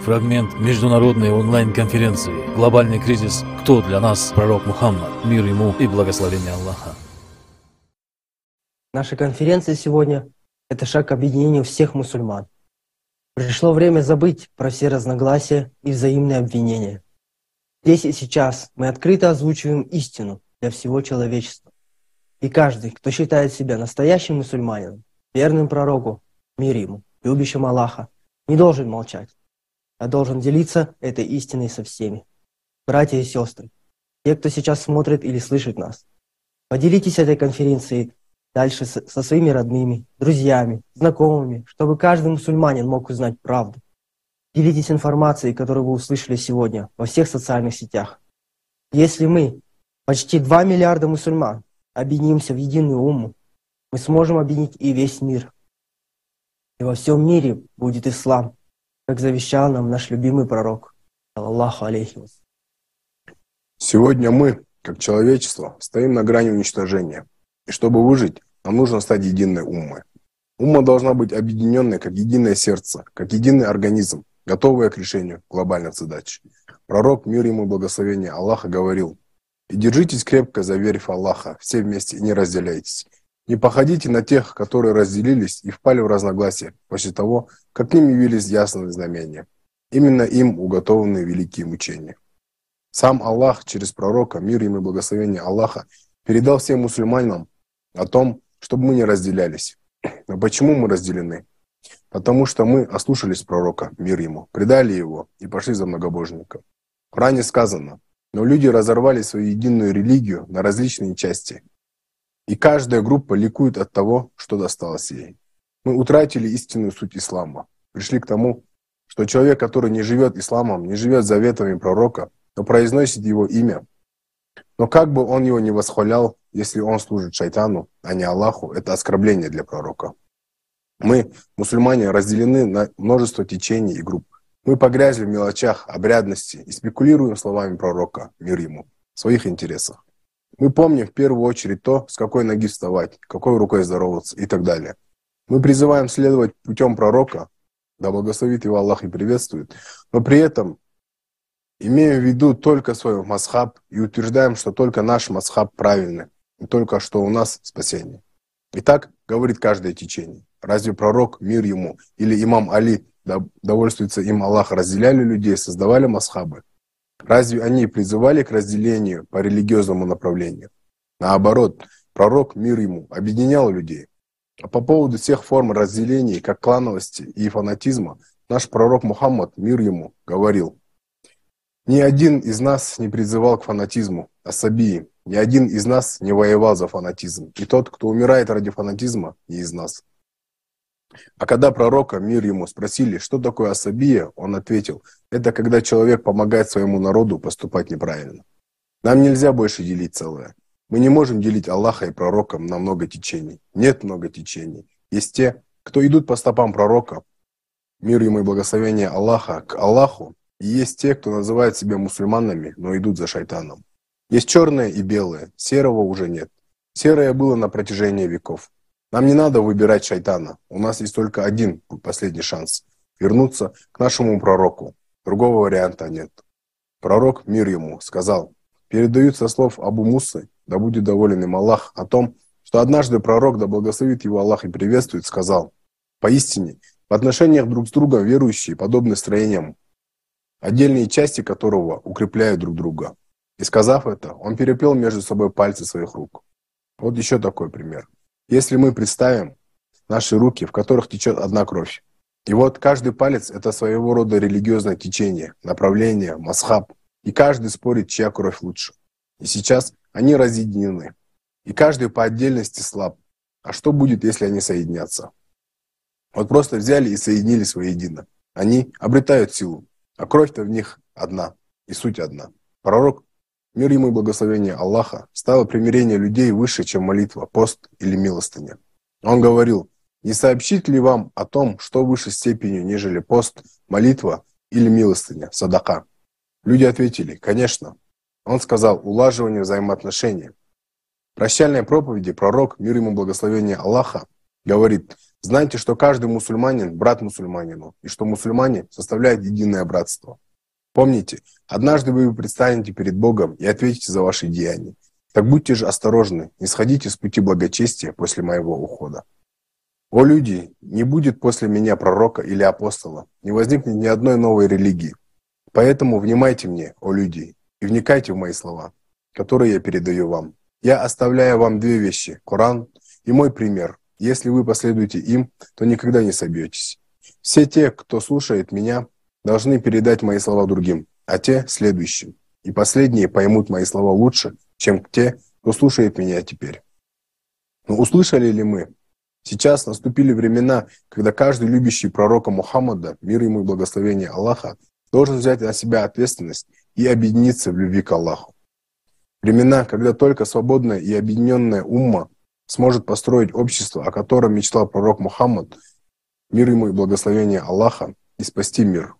Фрагмент международной онлайн-конференции «Глобальный кризис. Кто для нас пророк Мухаммад? Мир ему и благословение Аллаха». Наша конференция сегодня – это шаг к объединению всех мусульман. Пришло время забыть про все разногласия и взаимные обвинения. Здесь и сейчас мы открыто озвучиваем истину для всего человечества. И каждый, кто считает себя настоящим мусульманином, верным пророку, мир ему, любящим Аллаха, не должен молчать, а должен делиться этой истиной со всеми. Братья и сестры, те, кто сейчас смотрит или слышит нас, поделитесь этой конференцией дальше со своими родными, друзьями, знакомыми, чтобы каждый мусульманин мог узнать правду. Делитесь информацией, которую вы услышали сегодня во всех социальных сетях. Если мы, почти 2 миллиарда мусульман, объединимся в единую уму, мы сможем объединить и весь мир. И во всем мире будет ислам, как завещал нам наш любимый пророк. Аллаху алейхи Сегодня мы, как человечество, стоим на грани уничтожения. И чтобы выжить, нам нужно стать единой уммой. Умма должна быть объединенной как единое сердце, как единый организм, готовая к решению глобальных задач. Пророк, мир ему благословение Аллаха, говорил, «И держитесь крепко за верь в Аллаха, все вместе, и не разделяйтесь. Не походите на тех, которые разделились и впали в разногласия после того, как к ним явились ясные знамения. Именно им уготованы великие мучения». Сам Аллах через пророка, мир ему и благословение Аллаха, передал всем мусульманам о том, чтобы мы не разделялись. Но почему мы разделены? Потому что мы ослушались пророка, мир ему, предали его и пошли за многобожником. Коране сказано, но люди разорвали свою единую религию на различные части. И каждая группа ликует от того, что досталось ей. Мы утратили истинную суть ислама. Пришли к тому, что человек, который не живет исламом, не живет заветами пророка, но произносит его имя, но как бы он его не восхвалял, если он служит шайтану, а не Аллаху, это оскорбление для пророка. Мы, мусульмане, разделены на множество течений и групп. Мы погрязли в мелочах, обрядности и спекулируем словами пророка, мир ему, в своих интересах. Мы помним в первую очередь то, с какой ноги вставать, какой рукой здороваться и так далее. Мы призываем следовать путем пророка, да благословит его Аллах и приветствует, но при этом имеем в виду только свой масхаб и утверждаем, что только наш масхаб правильный, и только что у нас спасение. И так говорит каждое течение. Разве пророк, мир ему, или имам Али, довольствуется им Аллах, разделяли людей, создавали масхабы? Разве они призывали к разделению по религиозному направлению? Наоборот, пророк, мир ему, объединял людей. А по поводу всех форм разделений, как клановости и фанатизма, наш пророк Мухаммад, мир ему, говорил, «Ни один из нас не призывал к фанатизму, асабии, ни один из нас не воевал за фанатизм. И тот, кто умирает ради фанатизма, не из нас. А когда пророка, мир ему, спросили, что такое асабия, он ответил, это когда человек помогает своему народу поступать неправильно. Нам нельзя больше делить целое. Мы не можем делить Аллаха и пророка на много течений. Нет много течений. Есть те, кто идут по стопам пророка, мир ему и благословение Аллаха, к Аллаху, и есть те, кто называет себя мусульманами, но идут за шайтаном. Есть черное и белое, серого уже нет. Серое было на протяжении веков. Нам не надо выбирать шайтана. У нас есть только один последний шанс – вернуться к нашему пророку. Другого варианта нет. Пророк, мир ему, сказал, передают со слов Абу Мусы, да будет доволен им Аллах, о том, что однажды пророк, да благословит его Аллах и приветствует, сказал, поистине, в отношениях друг с другом верующие подобны строениям, отдельные части которого укрепляют друг друга. И сказав это, он переплел между собой пальцы своих рук. Вот еще такой пример. Если мы представим наши руки, в которых течет одна кровь, и вот каждый палец – это своего рода религиозное течение, направление, масхаб, и каждый спорит, чья кровь лучше. И сейчас они разъединены, и каждый по отдельности слаб. А что будет, если они соединятся? Вот просто взяли и соединились воедино. Они обретают силу, а кровь-то в них одна, и суть одна. Пророк Мир ему и благословение Аллаха стало примирение людей выше, чем молитва, пост или милостыня. Он говорил, не сообщить ли вам о том, что выше степенью, нежели пост, молитва или милостыня, садака? Люди ответили, конечно. Он сказал, улаживание взаимоотношений. В прощальной проповеди пророк, мир ему благословение Аллаха, говорит, Знайте, что каждый мусульманин – брат мусульманину, и что мусульмане составляют единое братство. Помните, однажды вы предстанете перед Богом и ответите за ваши деяния. Так будьте же осторожны, не сходите с пути благочестия после моего ухода. О люди, не будет после меня пророка или апостола, не возникнет ни одной новой религии. Поэтому внимайте мне, о люди, и вникайте в мои слова, которые я передаю вам. Я оставляю вам две вещи – Коран и мой пример. Если вы последуете им, то никогда не собьетесь. Все те, кто слушает меня, должны передать мои слова другим, а те – следующим. И последние поймут мои слова лучше, чем те, кто слушает меня теперь. Но услышали ли мы? Сейчас наступили времена, когда каждый любящий пророка Мухаммада, мир ему и благословение Аллаха, должен взять на себя ответственность и объединиться в любви к Аллаху. Времена, когда только свободная и объединенная умма сможет построить общество, о котором мечтал пророк Мухаммад, мир ему и благословение Аллаха, и спасти мир.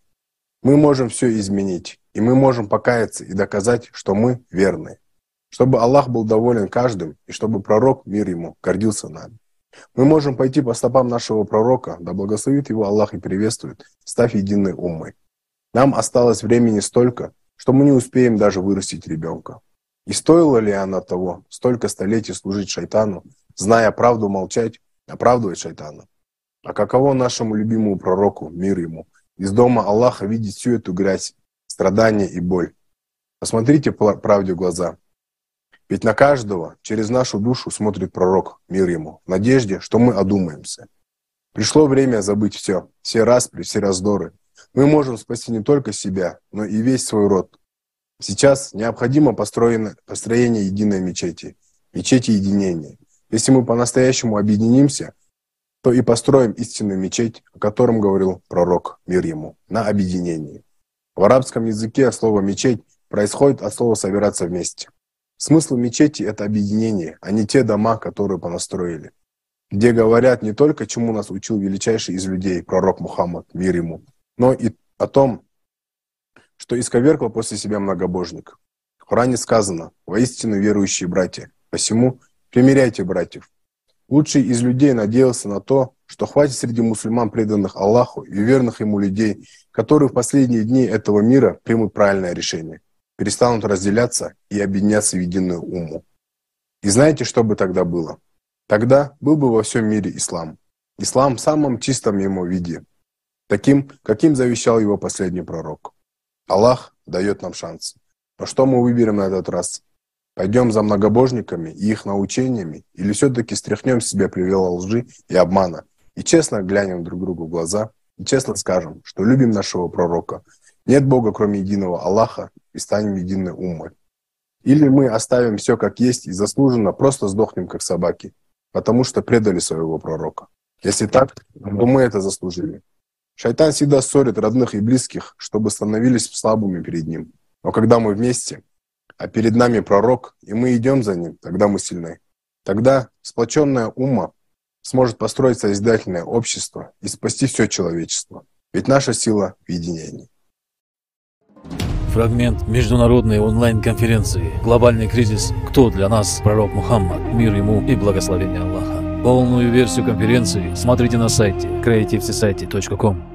Мы можем все изменить, и мы можем покаяться и доказать, что мы верны. Чтобы Аллах был доволен каждым, и чтобы пророк, мир ему, гордился нами. Мы можем пойти по стопам нашего пророка, да благословит его Аллах и приветствует, став единой уммой. Нам осталось времени столько, что мы не успеем даже вырастить ребенка. И стоило ли она того, столько столетий служить шайтану, зная правду молчать, оправдывать шайтана? А каково нашему любимому пророку, мир ему, из дома Аллаха видеть всю эту грязь, страдания и боль. Посмотрите правде в глаза. Ведь на каждого через нашу душу смотрит пророк, мир ему, в надежде, что мы одумаемся. Пришло время забыть все, все распри, все раздоры. Мы можем спасти не только себя, но и весь свой род. Сейчас необходимо построение единой мечети, мечети единения. Если мы по-настоящему объединимся, то и построим истинную мечеть, о котором говорил пророк, мир ему, на объединении. В арабском языке слово «мечеть» происходит от слова «собираться вместе». Смысл мечети – это объединение, а не те дома, которые понастроили. Где говорят не только, чему нас учил величайший из людей, пророк Мухаммад, мир ему, но и о том, что исковеркал после себя многобожник. В Коране сказано «Воистину верующие братья, посему примиряйте братьев, Лучший из людей надеялся на то, что хватит среди мусульман преданных Аллаху и верных ему людей, которые в последние дни этого мира примут правильное решение, перестанут разделяться и объединяться в единую уму. И знаете, что бы тогда было? Тогда был бы во всем мире ислам. Ислам в самом чистом ему виде, таким, каким завещал его последний пророк. Аллах дает нам шанс. Но что мы выберем на этот раз? Пойдем за многобожниками и их научениями, или все-таки стряхнем себя привела лжи и обмана, и честно глянем друг другу в глаза, и честно скажем, что любим нашего пророка, нет Бога, кроме единого Аллаха, и станем единой умой. Или мы оставим все как есть и заслуженно просто сдохнем, как собаки, потому что предали своего пророка. Если так, то мы это заслужили. Шайтан всегда ссорит родных и близких, чтобы становились слабыми перед ним. Но когда мы вместе, а перед нами пророк, и мы идем за ним, тогда мы сильны. Тогда сплоченная ума сможет построить созидательное общество и спасти все человечество. Ведь наша сила в единении. Фрагмент международной онлайн-конференции «Глобальный кризис. Кто для нас? Пророк Мухаммад. Мир ему и благословение Аллаха». Полную версию конференции смотрите на сайте creativesociety.com.